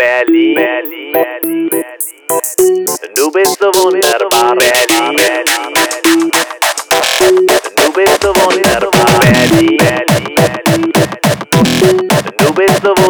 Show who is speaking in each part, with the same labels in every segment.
Speaker 1: पहली डूबे सब दरबा पहली डूबे सब दरबा पहली डूबे सब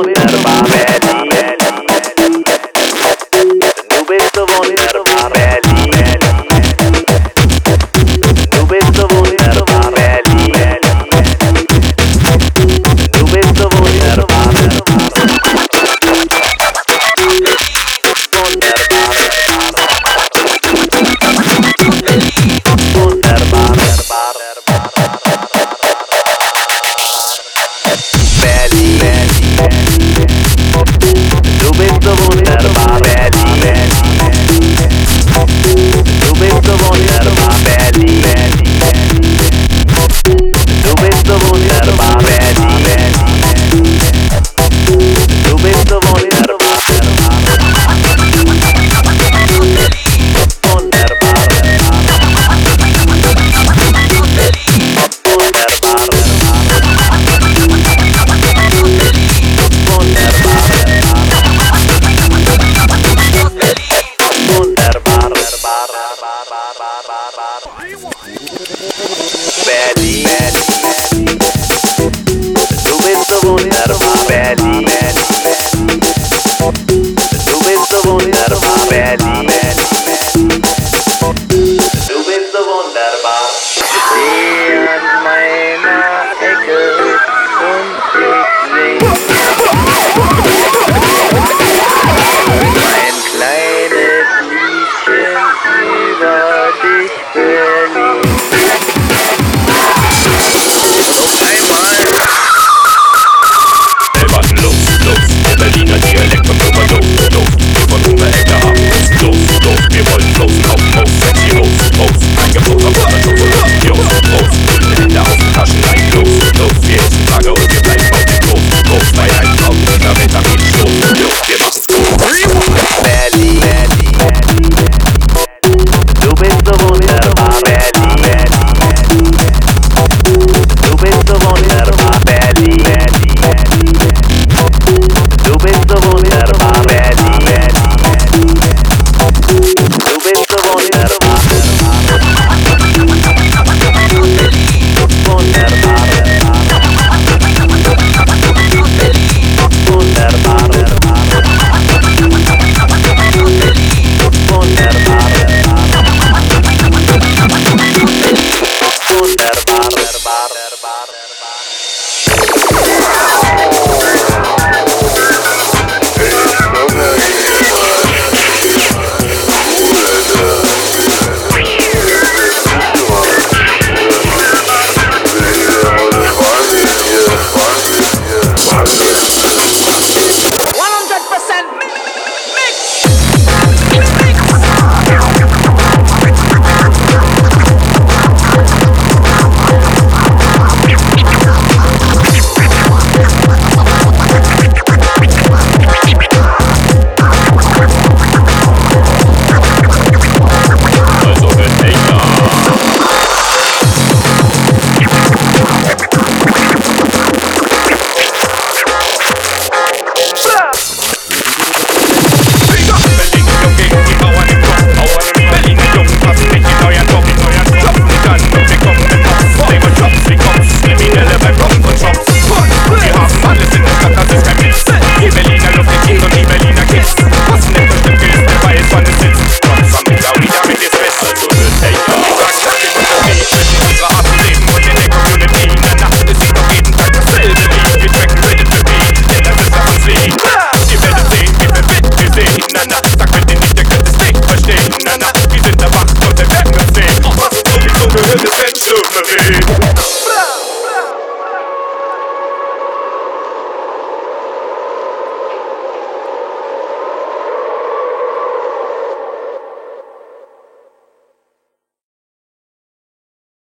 Speaker 1: Belly, belly, belly.
Speaker 2: of it.